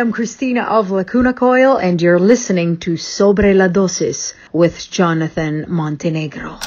Am Christina of Lacuna Coil, and you're listening to Sobre la Dosis with Jonathan Montenegro.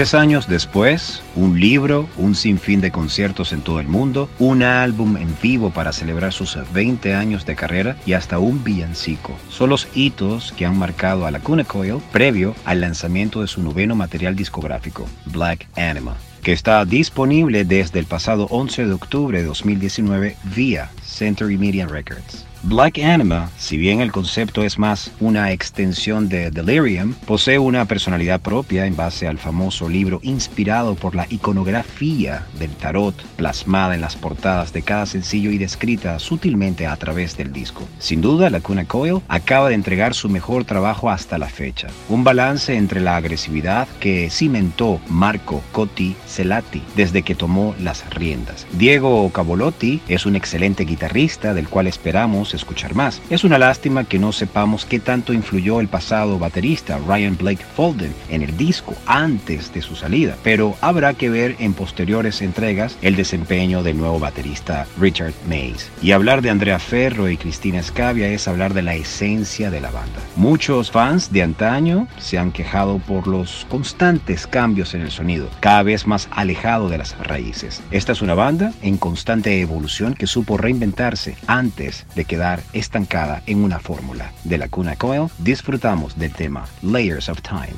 Tres años después, un libro, un sinfín de conciertos en todo el mundo, un álbum en vivo para celebrar sus 20 años de carrera y hasta un villancico. Son los hitos que han marcado a la Cuna Coil previo al lanzamiento de su noveno material discográfico, Black Anima que está disponible desde el pasado 11 de octubre de 2019 vía Century Media Records. Black Anima, si bien el concepto es más una extensión de Delirium, posee una personalidad propia en base al famoso libro inspirado por la iconografía del tarot plasmada en las portadas de cada sencillo y descrita sutilmente a través del disco. Sin duda, la Cuna Coil acaba de entregar su mejor trabajo hasta la fecha. Un balance entre la agresividad que cimentó Marco Cotti Celati desde que tomó las riendas. Diego Cavolotti es un excelente guitarrista del cual esperamos escuchar más. Es una lástima que no sepamos qué tanto influyó el pasado baterista Ryan Blake Folden en el disco antes de su salida, pero habrá que ver en posteriores entregas el desempeño del nuevo baterista Richard Mays. Y hablar de Andrea Ferro y Cristina Scavia es hablar de la esencia de la banda. Muchos fans de antaño se han quejado por los constantes cambios en el sonido, cada vez más alejado de las raíces. Esta es una banda en constante evolución que supo reinventarse antes de que estancada en una fórmula. De la Cuna Coil disfrutamos del tema Layers of Time.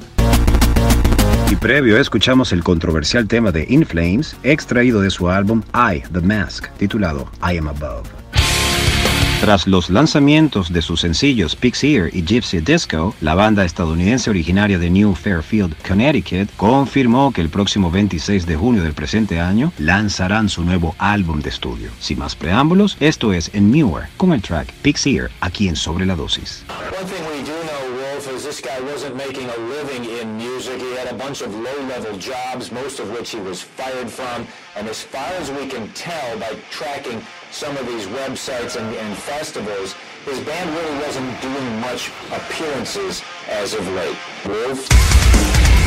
Y previo escuchamos el controversial tema de In Flames, extraído de su álbum I, The Mask, titulado I Am Above. Tras los lanzamientos de sus sencillos Ear y Gypsy Disco, la banda estadounidense originaria de New Fairfield, Connecticut, confirmó que el próximo 26 de junio del presente año lanzarán su nuevo álbum de estudio. Sin más preámbulos, esto es en Newer con el track Ear, aquí en Sobre la Dosis. this guy wasn't making a living bunch of low-level jobs, most of which he was fired from. And as far as we can tell by tracking some of these websites and, and festivals, his band really wasn't doing much appearances as of late. Wolf?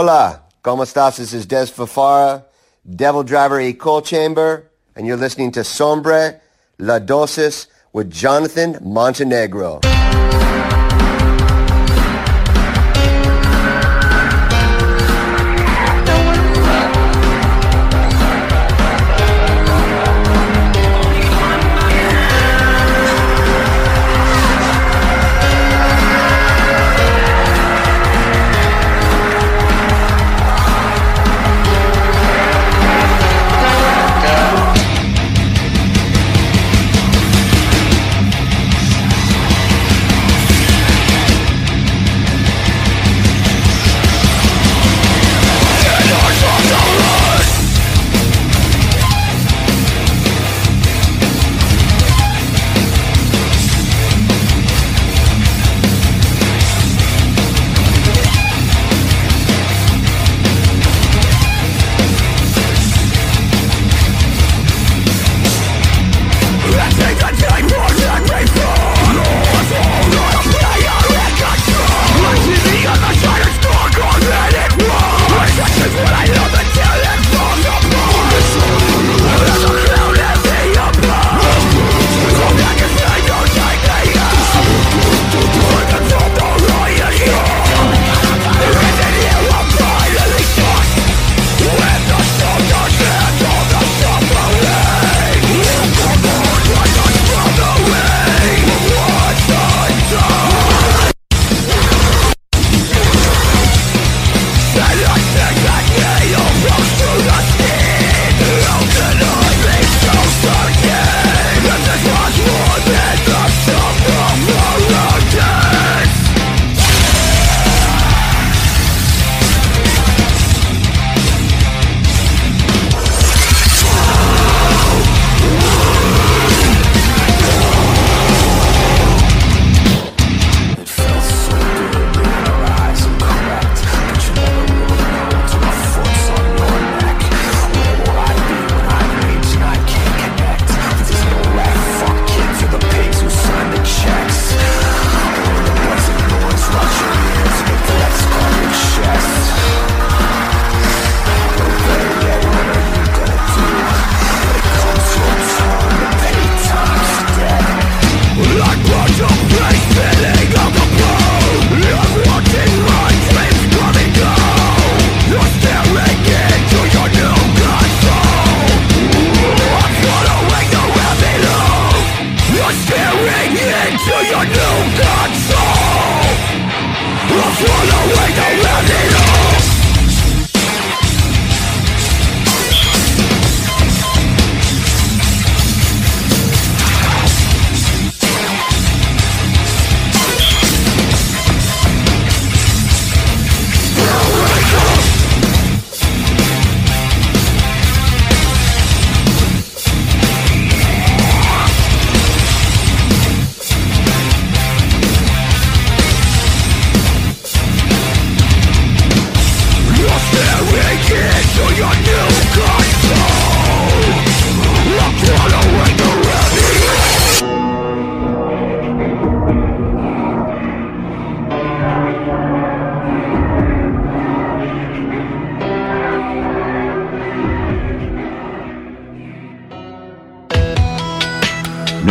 Hola, ¿cómo estás? This is Des Fafara, Devil Driver E. Coal Chamber, and you're listening to Sombre La Dosis with Jonathan Montenegro.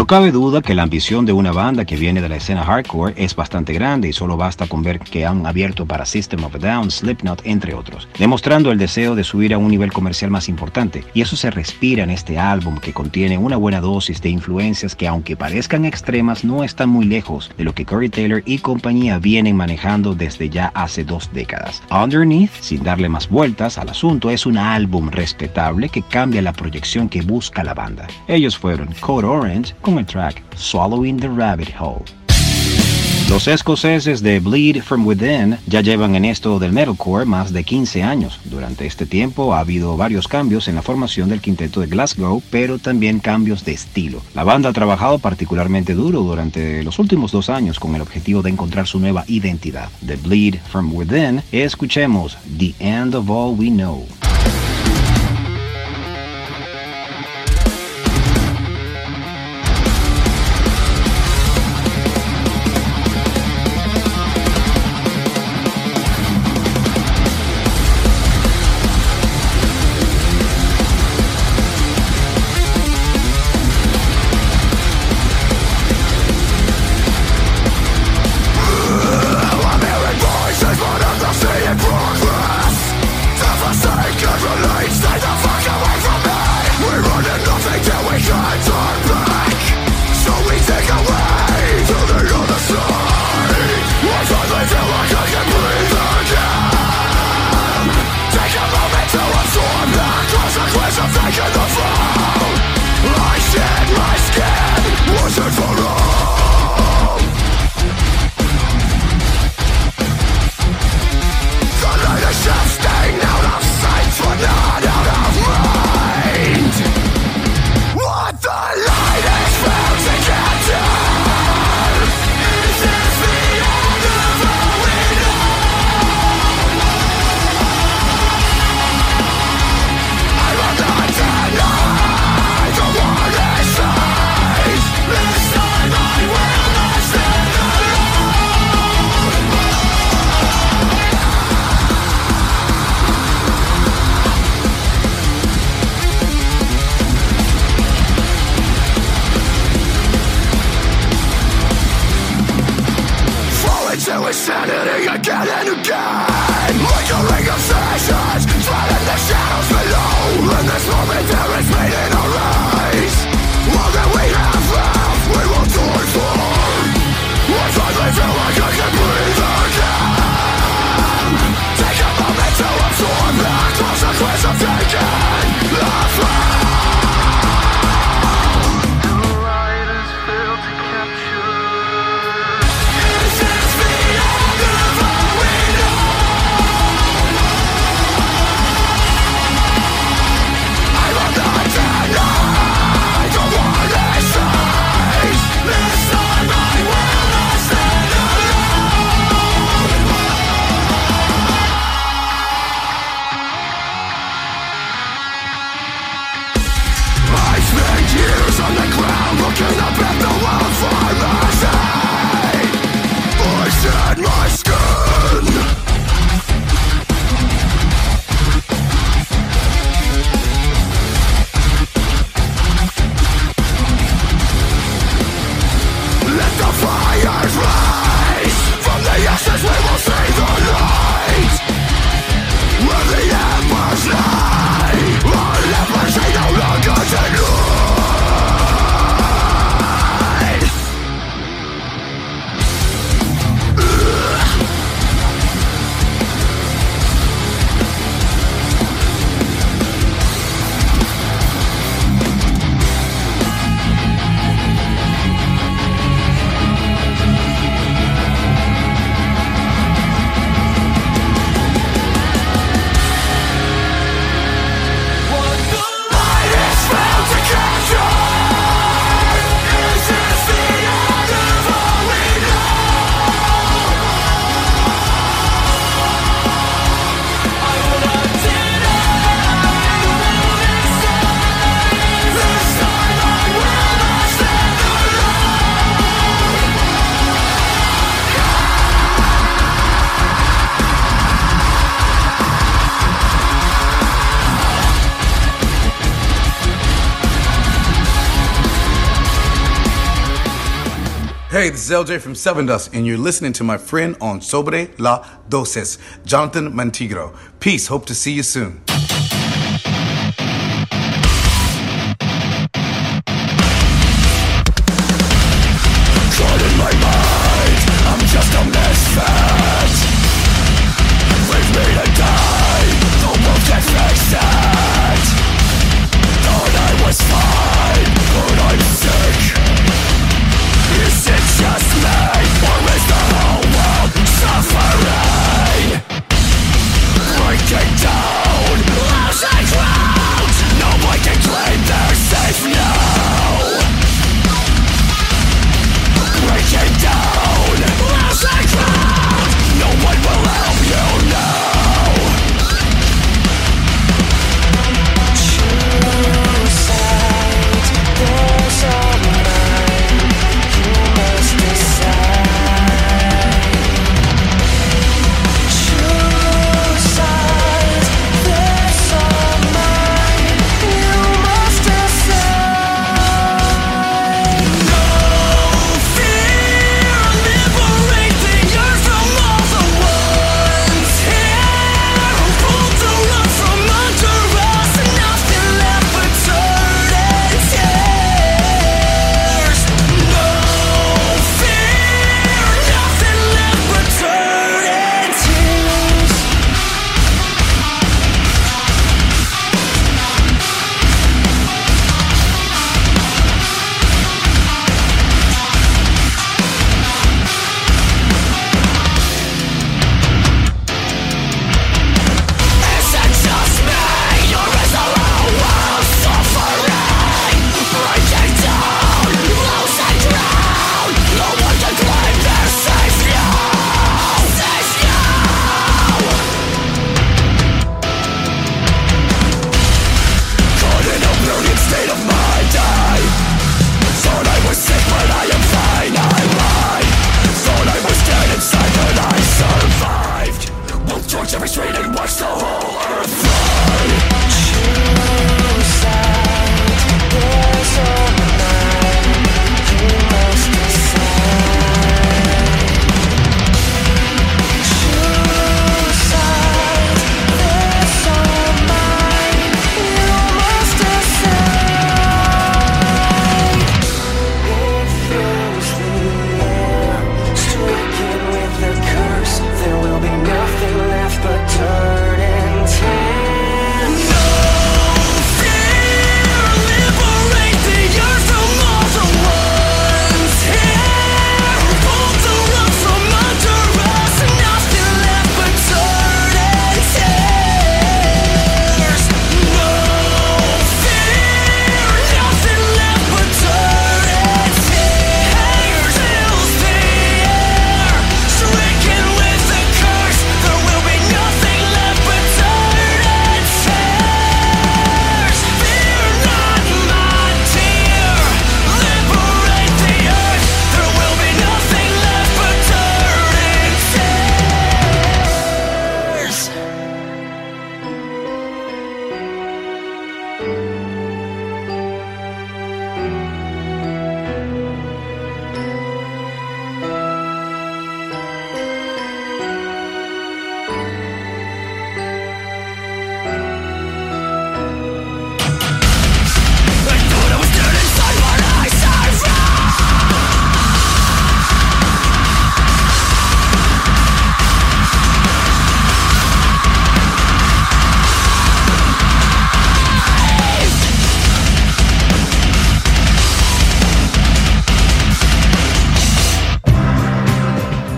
Cabe duda que la ambición de una banda que viene de la escena hardcore es bastante grande y solo basta con ver que han abierto para System of a Down, Slipknot, entre otros, demostrando el deseo de subir a un nivel comercial más importante. Y eso se respira en este álbum que contiene una buena dosis de influencias que aunque parezcan extremas no están muy lejos de lo que Corey Taylor y compañía vienen manejando desde ya hace dos décadas. Underneath, sin darle más vueltas al asunto, es un álbum respetable que cambia la proyección que busca la banda. Ellos fueron Code Orange con track Swallowing the Rabbit Hole. Los escoceses de Bleed From Within ya llevan en esto del metalcore más de 15 años. Durante este tiempo ha habido varios cambios en la formación del quinteto de Glasgow, pero también cambios de estilo. La banda ha trabajado particularmente duro durante los últimos dos años con el objetivo de encontrar su nueva identidad. De Bleed From Within, escuchemos the end of all we know. Hey, this is LJ from Seven Dust, and you're listening to my friend on Sobre La Dosis, Jonathan Mantigro. Peace. Hope to see you soon.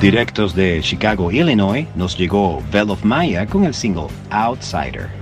Directos de Chicago, Illinois, nos llegó Bell of Maya con el single Outsider.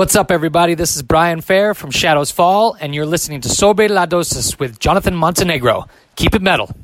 What's up, everybody? This is Brian Fair from Shadows Fall, and you're listening to Sobre La Dosis with Jonathan Montenegro. Keep it metal.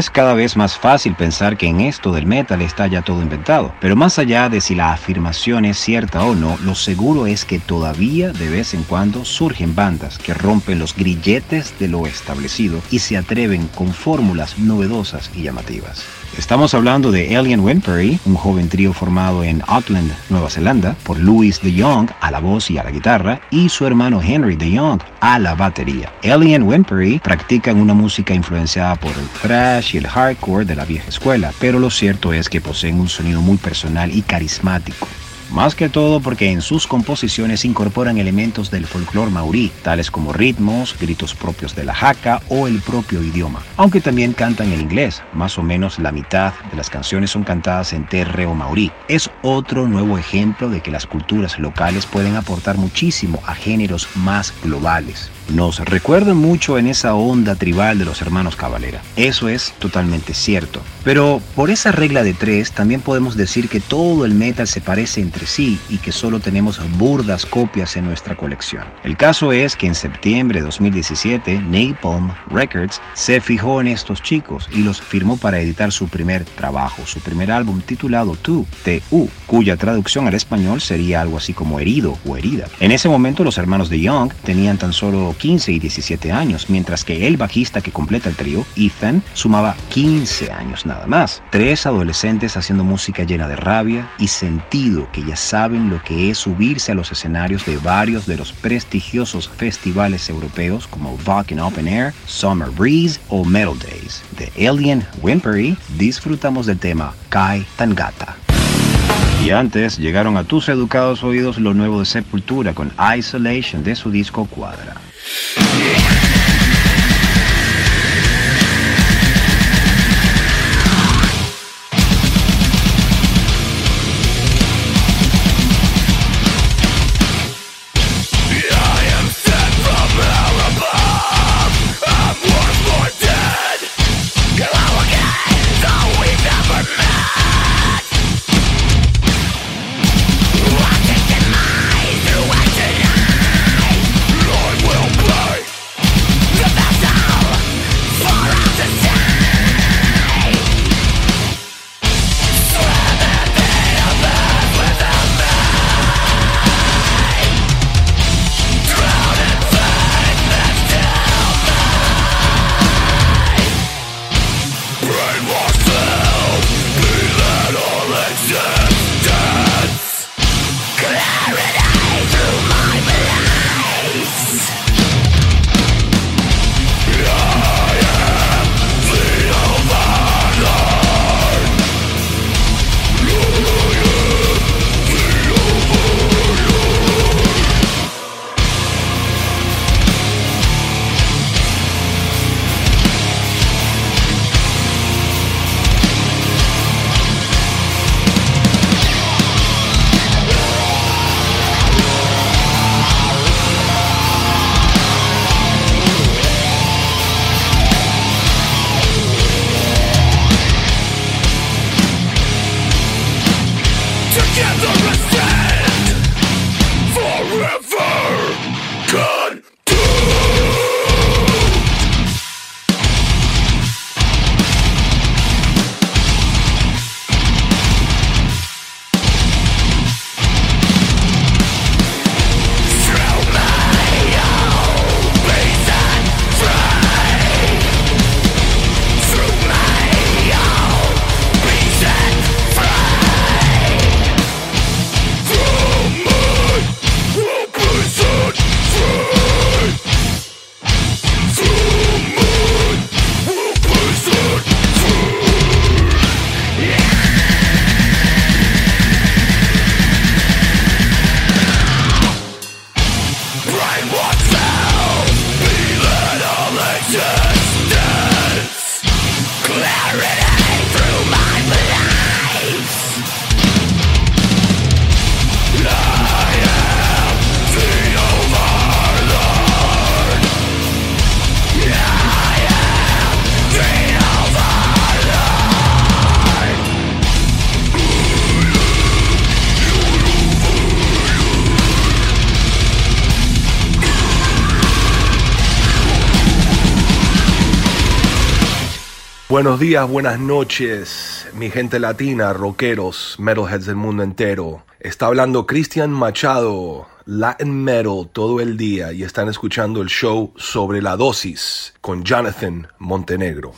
Es cada vez más fácil pensar que en esto del metal está ya todo inventado, pero más allá de si la afirmación es cierta o no, lo seguro es que todavía de vez en cuando surgen bandas que rompen los grilletes de lo establecido y se atreven con fórmulas novedosas y llamativas. Estamos hablando de Alien Winpery, un joven trío formado en Auckland, Nueva Zelanda, por Louis de Jong a la voz y a la guitarra y su hermano Henry de Jong a la batería. Alien Winpery practican una música influenciada por el thrash y el hardcore de la vieja escuela, pero lo cierto es que poseen un sonido muy personal y carismático más que todo porque en sus composiciones incorporan elementos del folclore maurí, tales como ritmos, gritos propios de la jaca o el propio idioma, aunque también cantan en inglés, más o menos la mitad de las canciones son cantadas en terre o maurí. Es otro nuevo ejemplo de que las culturas locales pueden aportar muchísimo a géneros más globales nos recuerdan mucho en esa onda tribal de los hermanos Cavalera. Eso es totalmente cierto. Pero por esa regla de tres también podemos decir que todo el metal se parece entre sí y que solo tenemos burdas copias en nuestra colección. El caso es que en septiembre de 2017 Napalm Records se fijó en estos chicos y los firmó para editar su primer trabajo, su primer álbum titulado Tu, T-U, cuya traducción al español sería algo así como herido o herida. En ese momento los hermanos de Young tenían tan solo 15 y 17 años, mientras que el bajista que completa el trío, Ethan, sumaba 15 años nada más. Tres adolescentes haciendo música llena de rabia y sentido que ya saben lo que es subirse a los escenarios de varios de los prestigiosos festivales europeos como Wacken Open Air, Summer Breeze o Metal Days. De Alien Whimpery disfrutamos del tema Kai Tangata. Y antes llegaron a tus educados oídos lo nuevo de Sepultura con Isolation de su disco Cuadra. Yeah. Buenos días, buenas noches, mi gente latina, rockeros, metalheads del mundo entero. Está hablando Cristian Machado, Latin Metal todo el día y están escuchando el show sobre la dosis con Jonathan Montenegro.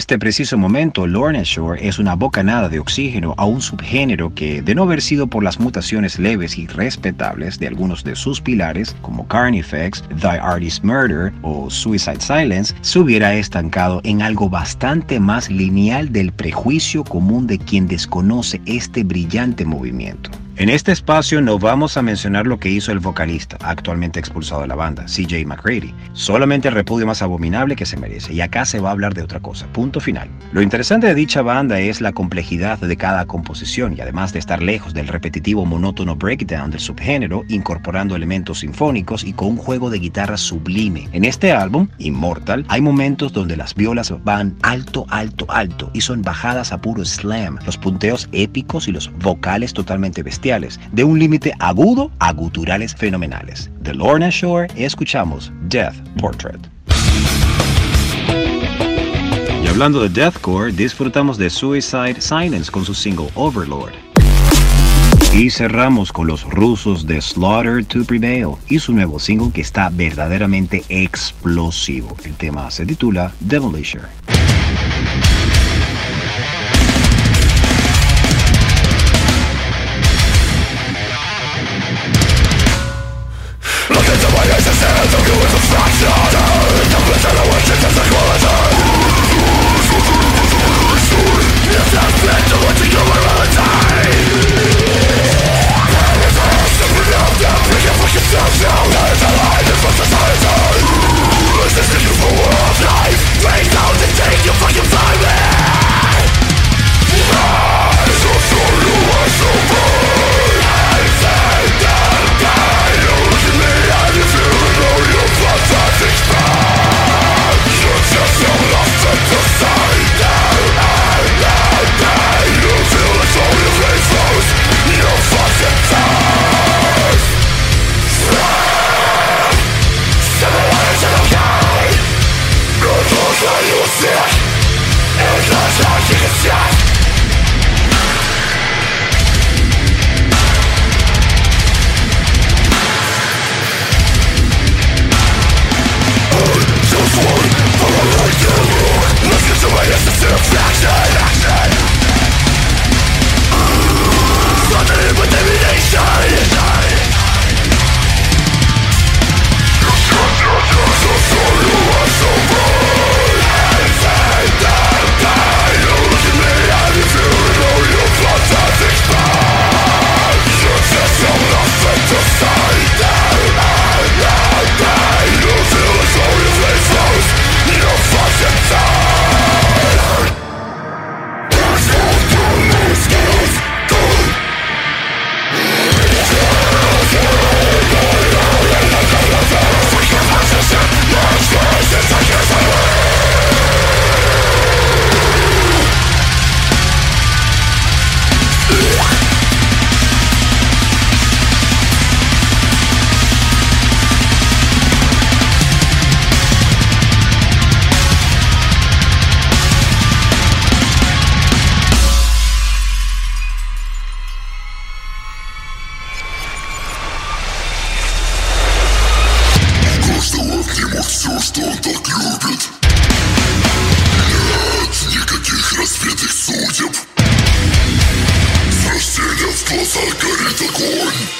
Este preciso momento, Lorna Shore es una bocanada de oxígeno a un subgénero que, de no haber sido por las mutaciones leves y respetables de algunos de sus pilares, como Carnifex, The Artist Murder o Suicide Silence, se hubiera estancado en algo bastante más lineal del prejuicio común de quien desconoce este brillante movimiento. En este espacio no vamos a mencionar lo que hizo el vocalista, actualmente expulsado de la banda, CJ McCready, solamente el repudio más abominable que se merece, y acá se va a hablar de otra cosa, punto final. Lo interesante de dicha banda es la complejidad de cada composición. Y además de estar lejos del repetitivo monótono breakdown del subgénero, incorporando elementos sinfónicos y con un juego de guitarra sublime. En este álbum, Immortal, hay momentos donde las violas van alto, alto, alto y son bajadas a puro slam, los punteos épicos y los vocales totalmente bestiales de un límite agudo a guturales fenomenales. De Lorna Shore escuchamos Death Portrait. Y hablando de deathcore, disfrutamos de Suicide Silence con su single Overlord. Y cerramos con los rusos de Slaughter to Prevail y su nuevo single que está verdaderamente explosivo. El tema se titula Demolisher. Cause I get it the corn.